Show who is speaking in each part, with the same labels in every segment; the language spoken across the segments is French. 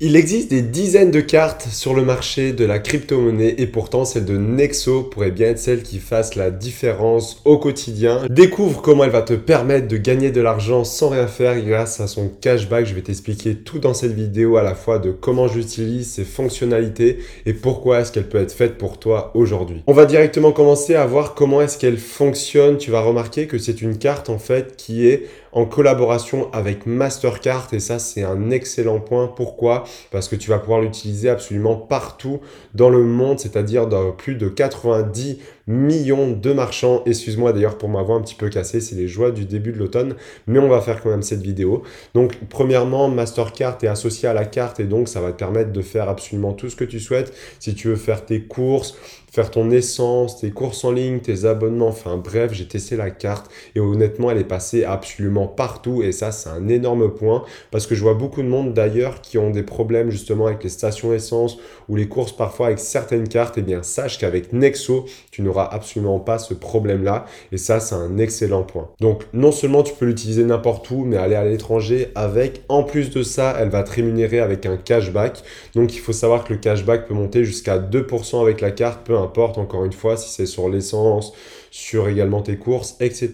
Speaker 1: Il existe des dizaines de cartes sur le marché de la crypto-monnaie et pourtant celle de Nexo pourrait bien être celle qui fasse la différence au quotidien. Découvre comment elle va te permettre de gagner de l'argent sans rien faire grâce à son cashback. Je vais t'expliquer tout dans cette vidéo à la fois de comment j'utilise ses fonctionnalités et pourquoi est-ce qu'elle peut être faite pour toi aujourd'hui. On va directement commencer à voir comment est-ce qu'elle fonctionne. Tu vas remarquer que c'est une carte en fait qui est en collaboration avec Mastercard et ça c'est un excellent point. Pourquoi? Parce que tu vas pouvoir l'utiliser absolument partout dans le monde, c'est-à-dire dans plus de 90 millions de marchands. Excuse-moi d'ailleurs pour m'avoir un petit peu cassé, c'est les joies du début de l'automne, mais on va faire quand même cette vidéo. Donc premièrement, Mastercard est associé à la carte et donc ça va te permettre de faire absolument tout ce que tu souhaites. Si tu veux faire tes courses, faire ton essence, tes courses en ligne, tes abonnements, enfin bref, j'ai testé la carte et honnêtement, elle est passée absolument partout et ça, c'est un énorme point parce que je vois beaucoup de monde d'ailleurs qui ont des problèmes justement avec les stations essence ou les courses parfois avec certaines cartes. Et eh bien, sache qu'avec Nexo, tu absolument pas ce problème-là. Et ça, c'est un excellent point. Donc, non seulement tu peux l'utiliser n'importe où, mais aller à l'étranger avec. En plus de ça, elle va te rémunérer avec un cashback. Donc, il faut savoir que le cashback peut monter jusqu'à 2% avec la carte, peu importe, encore une fois, si c'est sur l'essence, sur également tes courses, etc.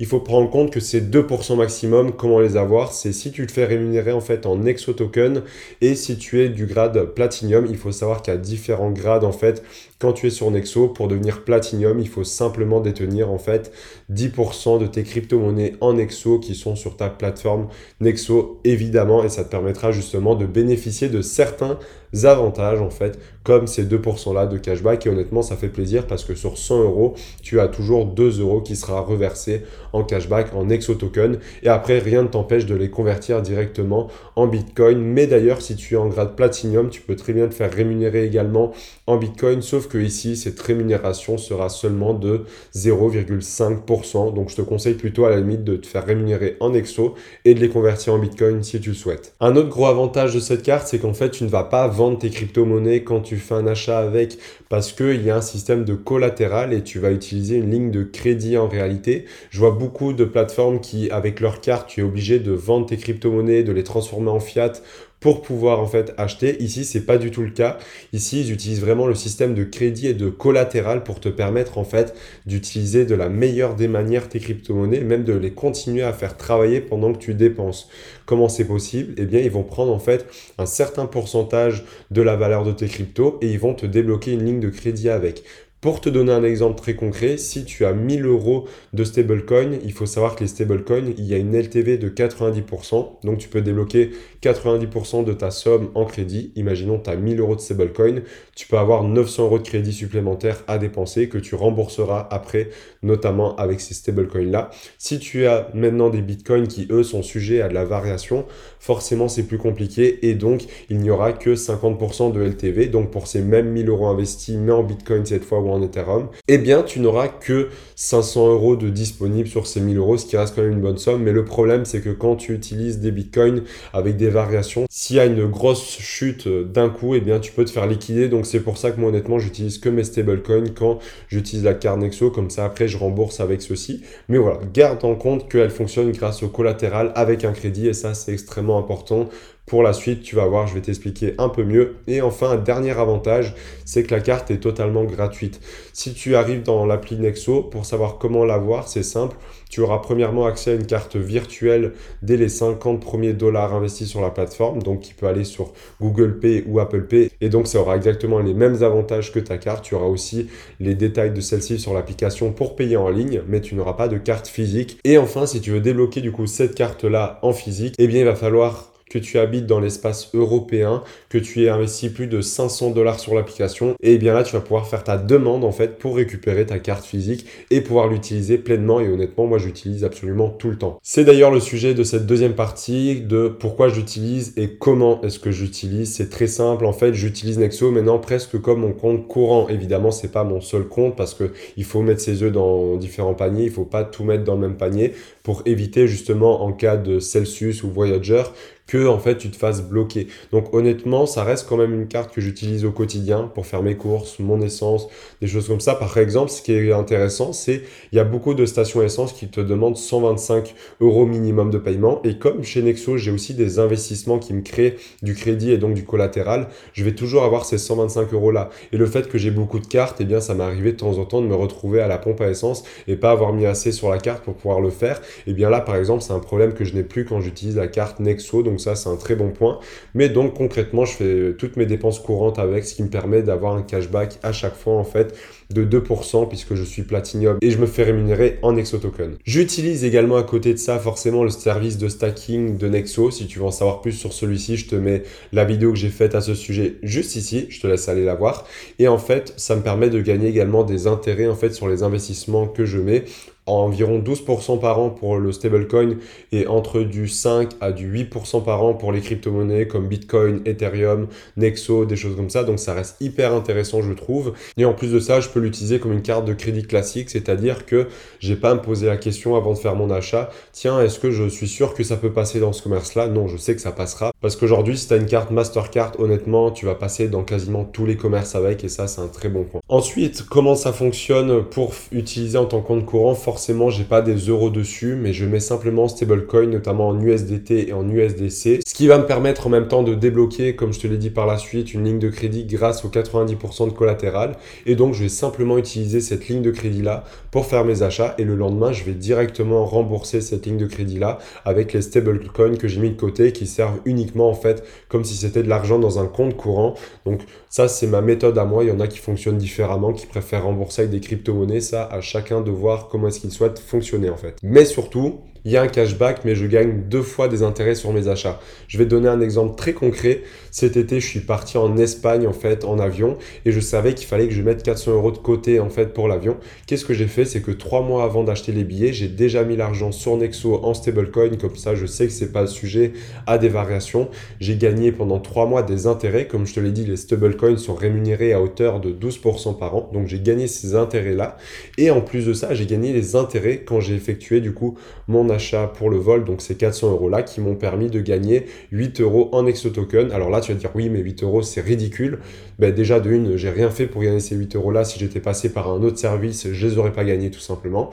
Speaker 1: Il faut prendre en compte que ces 2% maximum, comment les avoir? C'est si tu le fais rémunérer en fait en Exo Token et si tu es du grade Platinum, il faut savoir qu'il y a différents grades en fait. Quand tu es sur Nexo, pour devenir Platinum, il faut simplement détenir en fait 10% de tes crypto-monnaies en Nexo qui sont sur ta plateforme Nexo évidemment et ça te permettra justement de bénéficier de certains avantages en fait comme ces 2% là de cashback et honnêtement ça fait plaisir parce que sur 100 euros tu as toujours 2 euros qui sera reversé en cashback en exo token et après rien ne t'empêche de les convertir directement en bitcoin. Mais d'ailleurs si tu es en grade platinum tu peux très bien te faire rémunérer également en bitcoin. Sauf que ici cette rémunération sera seulement de 0,5% donc je te conseille plutôt à la limite de te faire rémunérer en exo et de les convertir en bitcoin si tu le souhaites. Un autre gros avantage de cette carte c'est qu'en fait tu ne vas pas vendre tes crypto-monnaies quand tu fais un achat avec parce qu'il y a un système de collatéral et tu vas utiliser une ligne de crédit en réalité. Je vois beaucoup de plateformes qui, avec leur carte, tu es obligé de vendre tes crypto-monnaies, de les transformer en fiat pour pouvoir en fait acheter. Ici, c'est pas du tout le cas. Ici, ils utilisent vraiment le système de crédit et de collatéral pour te permettre en fait d'utiliser de la meilleure des manières tes crypto-monnaies, même de les continuer à faire travailler pendant que tu dépenses. Comment c'est possible? Eh bien, ils vont prendre en fait un certain pourcentage de la valeur de tes cryptos et ils vont te débloquer une ligne de crédit avec. Pour te donner un exemple très concret, si tu as 1000 euros de stablecoin, il faut savoir que les stablecoins, il y a une LTV de 90%. Donc tu peux débloquer 90% de ta somme en crédit. Imaginons tu as 1000 euros de stablecoin, tu peux avoir 900 euros de crédit supplémentaire à dépenser que tu rembourseras après, notamment avec ces stablecoins-là. Si tu as maintenant des bitcoins qui, eux, sont sujets à de la variation, forcément c'est plus compliqué et donc il n'y aura que 50% de LTV. Donc pour ces mêmes 1000 euros investis, mais en bitcoin cette fois, en Ethereum, eh bien, tu n'auras que 500 euros de disponible sur ces 1000 euros, ce qui reste quand même une bonne somme. Mais le problème, c'est que quand tu utilises des bitcoins avec des variations, s'il y a une grosse chute d'un coup, eh bien, tu peux te faire liquider. Donc, c'est pour ça que moi, honnêtement, j'utilise que mes stablecoins quand j'utilise la carte Nexo. Comme ça, après, je rembourse avec ceci. Mais voilà, garde en compte qu'elle fonctionne grâce au collatéral avec un crédit. Et ça, c'est extrêmement important pour la suite, tu vas voir, je vais t'expliquer un peu mieux. Et enfin, dernier avantage, c'est que la carte est totalement gratuite. Si tu arrives dans l'appli Nexo, pour savoir comment l'avoir, c'est simple. Tu auras premièrement accès à une carte virtuelle dès les 50 premiers dollars investis sur la plateforme, donc qui peut aller sur Google Pay ou Apple Pay. Et donc, ça aura exactement les mêmes avantages que ta carte. Tu auras aussi les détails de celle-ci sur l'application pour payer en ligne, mais tu n'auras pas de carte physique. Et enfin, si tu veux débloquer du coup cette carte-là en physique, eh bien, il va falloir que tu habites dans l'espace européen, que tu aies investi plus de 500 dollars sur l'application, et bien là, tu vas pouvoir faire ta demande en fait pour récupérer ta carte physique et pouvoir l'utiliser pleinement. Et honnêtement, moi, j'utilise absolument tout le temps. C'est d'ailleurs le sujet de cette deuxième partie de pourquoi j'utilise et comment est-ce que j'utilise. C'est très simple. En fait, j'utilise Nexo maintenant presque comme mon compte courant. Évidemment, c'est pas mon seul compte parce que il faut mettre ses œufs dans différents paniers. Il faut pas tout mettre dans le même panier pour éviter justement en cas de Celsius ou Voyager que en fait tu te fasses bloquer. Donc honnêtement, ça reste quand même une carte que j'utilise au quotidien pour faire mes courses, mon essence, des choses comme ça. Par exemple, ce qui est intéressant, c'est il y a beaucoup de stations essence qui te demandent 125 euros minimum de paiement. Et comme chez Nexo, j'ai aussi des investissements qui me créent du crédit et donc du collatéral, je vais toujours avoir ces 125 euros là. Et le fait que j'ai beaucoup de cartes, eh bien ça m'est arrivé de temps en temps de me retrouver à la pompe à essence et pas avoir mis assez sur la carte pour pouvoir le faire. Et eh bien là, par exemple, c'est un problème que je n'ai plus quand j'utilise la carte Nexo. Ça, c'est un très bon point. Mais donc concrètement, je fais toutes mes dépenses courantes avec, ce qui me permet d'avoir un cashback à chaque fois en fait de 2% puisque je suis Platinum et je me fais rémunérer en Nexo Token. J'utilise également à côté de ça forcément le service de stacking de Nexo. Si tu veux en savoir plus sur celui-ci, je te mets la vidéo que j'ai faite à ce sujet juste ici. Je te laisse aller la voir. Et en fait, ça me permet de gagner également des intérêts en fait sur les investissements que je mets environ 12% par an pour le stablecoin et entre du 5 à du 8% par an pour les crypto-monnaies comme Bitcoin, Ethereum, Nexo, des choses comme ça. Donc ça reste hyper intéressant, je trouve. Et en plus de ça, je peux l'utiliser comme une carte de crédit classique, c'est-à-dire que j'ai pas à me poser la question avant de faire mon achat. Tiens, est-ce que je suis sûr que ça peut passer dans ce commerce-là? Non, je sais que ça passera. Parce qu'aujourd'hui, si tu as une carte Mastercard, honnêtement, tu vas passer dans quasiment tous les commerces avec et ça, c'est un très bon point. Ensuite, comment ça fonctionne pour utiliser en tant que compte courant forcément, j'ai pas des euros dessus, mais je mets simplement stablecoin, notamment en USDT et en USDC, ce qui va me permettre en même temps de débloquer, comme je te l'ai dit par la suite, une ligne de crédit grâce aux 90% de collatéral. Et donc, je vais simplement utiliser cette ligne de crédit-là pour faire mes achats et le lendemain, je vais directement rembourser cette ligne de crédit-là avec les stablecoins que j'ai mis de côté qui servent uniquement en fait comme si c'était de l'argent dans un compte courant. Donc, ça, c'est ma méthode à moi. Il y en a qui fonctionnent différemment, qui préfèrent rembourser avec des crypto-monnaies. Ça, à chacun de voir comment est-ce qu'il souhaite fonctionner en fait. Mais surtout, il y a un cashback, mais je gagne deux fois des intérêts sur mes achats. Je vais donner un exemple très concret. Cet été, je suis parti en Espagne en fait en avion et je savais qu'il fallait que je mette 400 euros de côté en fait pour l'avion. Qu'est-ce que j'ai fait? C'est que trois mois avant d'acheter les billets, j'ai déjà mis l'argent sur Nexo en stablecoin. Comme ça, je sais que c'est pas sujet à des variations. J'ai gagné pendant trois mois des intérêts. Comme je te l'ai dit, les stablecoins sont rémunérés à hauteur de 12% par an. Donc j'ai gagné ces intérêts là. Et en plus de ça, j'ai gagné les intérêts quand j'ai effectué du coup mon achat pour le vol, donc ces 400 euros là qui m'ont permis de gagner 8 euros en exo token. Alors là, tu vas dire oui, mais 8 euros c'est ridicule. Ben, déjà, de une, j'ai rien fait pour gagner ces 8 euros là. Si j'étais passé par un autre service, je les aurais pas gagnés tout simplement.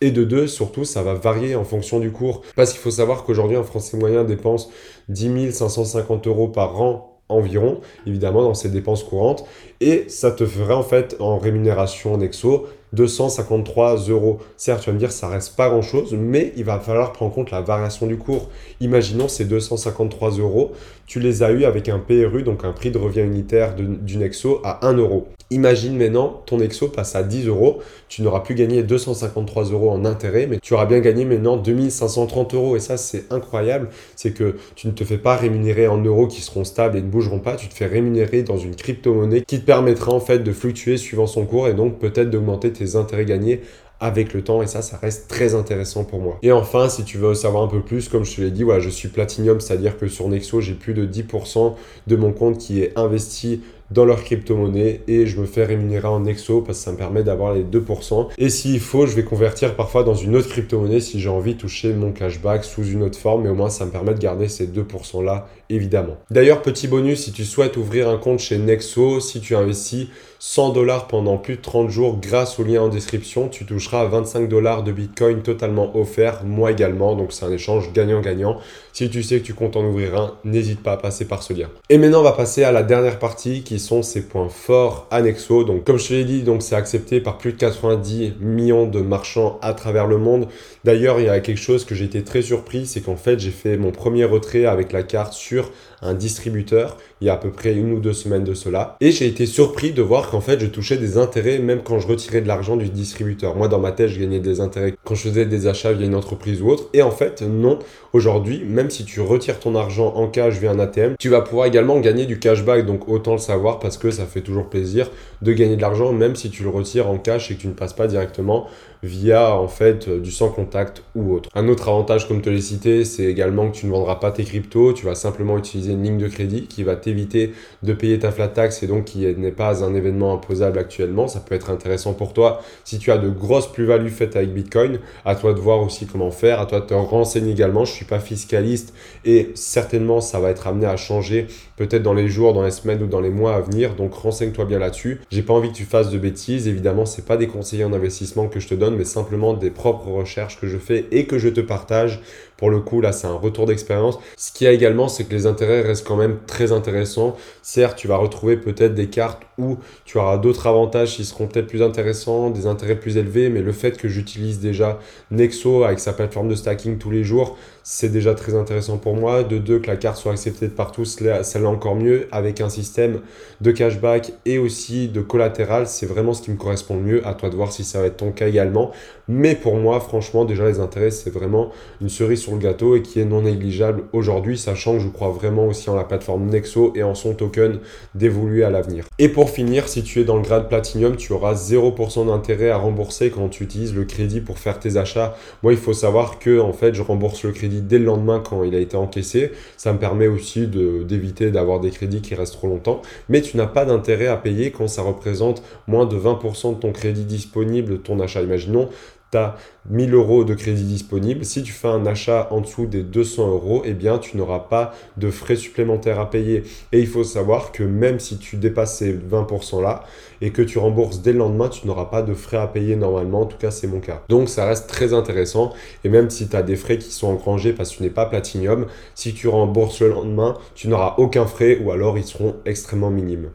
Speaker 1: Et de deux, surtout, ça va varier en fonction du cours. Parce qu'il faut savoir qu'aujourd'hui, un Français moyen dépense 10 550 euros par an environ, évidemment, dans ses dépenses courantes. Et ça te ferait en fait en rémunération en exo 253 euros. Certes, tu vas me dire, ça reste pas grand chose, mais il va falloir prendre en compte la variation du cours. Imaginons ces 253 euros, tu les as eu avec un PRU, donc un prix de revient unitaire d'une exo à 1 euro. Imagine maintenant, ton exo passe à 10 euros, tu n'auras plus gagné 253 euros en intérêt, mais tu auras bien gagné maintenant 2530 euros. Et ça, c'est incroyable. C'est que tu ne te fais pas rémunérer en euros qui seront stables et ne bougeront pas. Tu te fais rémunérer dans une crypto-monnaie qui te permettra en fait de fluctuer suivant son cours et donc peut-être d'augmenter tes intérêts gagnés avec le temps et ça, ça reste très intéressant pour moi. Et enfin, si tu veux savoir un peu plus, comme je te l'ai dit, je suis Platinum, c'est-à-dire que sur Nexo, j'ai plus de 10% de mon compte qui est investi dans leur crypto-monnaie et je me fais rémunérer en Nexo parce que ça me permet d'avoir les 2%. Et s'il faut, je vais convertir parfois dans une autre crypto-monnaie si j'ai envie de toucher mon cashback sous une autre forme, mais au moins ça me permet de garder ces 2% là, évidemment. D'ailleurs, petit bonus, si tu souhaites ouvrir un compte chez Nexo, si tu investis 100 dollars pendant plus de 30 jours grâce au lien en description, tu toucheras 25 dollars de Bitcoin totalement offert, moi également, donc c'est un échange gagnant-gagnant. Si tu sais que tu comptes en ouvrir un, n'hésite pas à passer par ce lien. Et maintenant, on va passer à la dernière partie qui sont ses points forts annexos. Donc, comme je te l'ai dit, donc c'est accepté par plus de 90 millions de marchands à travers le monde. D'ailleurs, il y a quelque chose que j'ai été très surpris, c'est qu'en fait, j'ai fait mon premier retrait avec la carte sur un distributeur il y a à peu près une ou deux semaines de cela. Et j'ai été surpris de voir qu'en fait, je touchais des intérêts même quand je retirais de l'argent du distributeur. Moi, dans ma tête, je gagnais des intérêts quand je faisais des achats via une entreprise ou autre. Et en fait, non. Aujourd'hui, même si tu retires ton argent en cash via un ATM, tu vas pouvoir également gagner du cashback. Donc, autant le savoir parce que ça fait toujours plaisir de gagner de l'argent, même si tu le retires en cash et que tu ne passes pas directement via en fait du sans contact ou autre. Un autre avantage comme te l'ai cité, c'est également que tu ne vendras pas tes cryptos, tu vas simplement utiliser une ligne de crédit qui va t'éviter de payer ta flat tax et donc qui n'est pas un événement imposable actuellement. Ça peut être intéressant pour toi si tu as de grosses plus-values faites avec Bitcoin. À toi de voir aussi comment faire, à toi de te renseigner également. Je suis pas fiscaliste et certainement ça va être amené à changer peut-être dans les jours, dans les semaines ou dans les mois à venir. Donc renseigne-toi bien là-dessus. J'ai pas envie que tu fasses de bêtises. Évidemment, c'est pas des conseillers en investissement que je te donne, mais simplement des propres recherches que je fais et que je te partage. Pour le coup, là, c'est un retour d'expérience. Ce qu'il y a également, c'est que les intérêts restent quand même très intéressants. Certes, tu vas retrouver peut-être des cartes où tu auras d'autres avantages qui seront peut-être plus intéressants, des intérêts plus élevés, mais le fait que j'utilise déjà Nexo avec sa plateforme de stacking tous les jours, c'est déjà très intéressant pour moi. De deux, que la carte soit acceptée par tous, celle-là encore mieux, avec un système de cashback et aussi de collatéral, c'est vraiment ce qui me correspond le mieux. À toi de voir si ça va être ton cas également. Mais pour moi, franchement, déjà les intérêts, c'est vraiment une cerise le gâteau et qui est non négligeable aujourd'hui, sachant que je crois vraiment aussi en la plateforme Nexo et en son token d'évoluer à l'avenir. Et pour finir, si tu es dans le grade Platinum, tu auras 0% d'intérêt à rembourser quand tu utilises le crédit pour faire tes achats. Moi, il faut savoir que en fait, je rembourse le crédit dès le lendemain quand il a été encaissé. Ça me permet aussi d'éviter d'avoir des crédits qui restent trop longtemps. Mais tu n'as pas d'intérêt à payer quand ça représente moins de 20% de ton crédit disponible ton achat. Imaginons, tu as 1000 euros de crédit disponible. Si tu fais un achat en dessous des 200 euros, eh bien, tu n'auras pas de frais supplémentaires à payer. Et il faut savoir que même si tu dépasses ces 20% là et que tu rembourses dès le lendemain, tu n'auras pas de frais à payer normalement. En tout cas, c'est mon cas. Donc, ça reste très intéressant. Et même si tu as des frais qui sont engrangés parce que tu n'es pas Platinum, si tu rembourses le lendemain, tu n'auras aucun frais ou alors ils seront extrêmement minimes.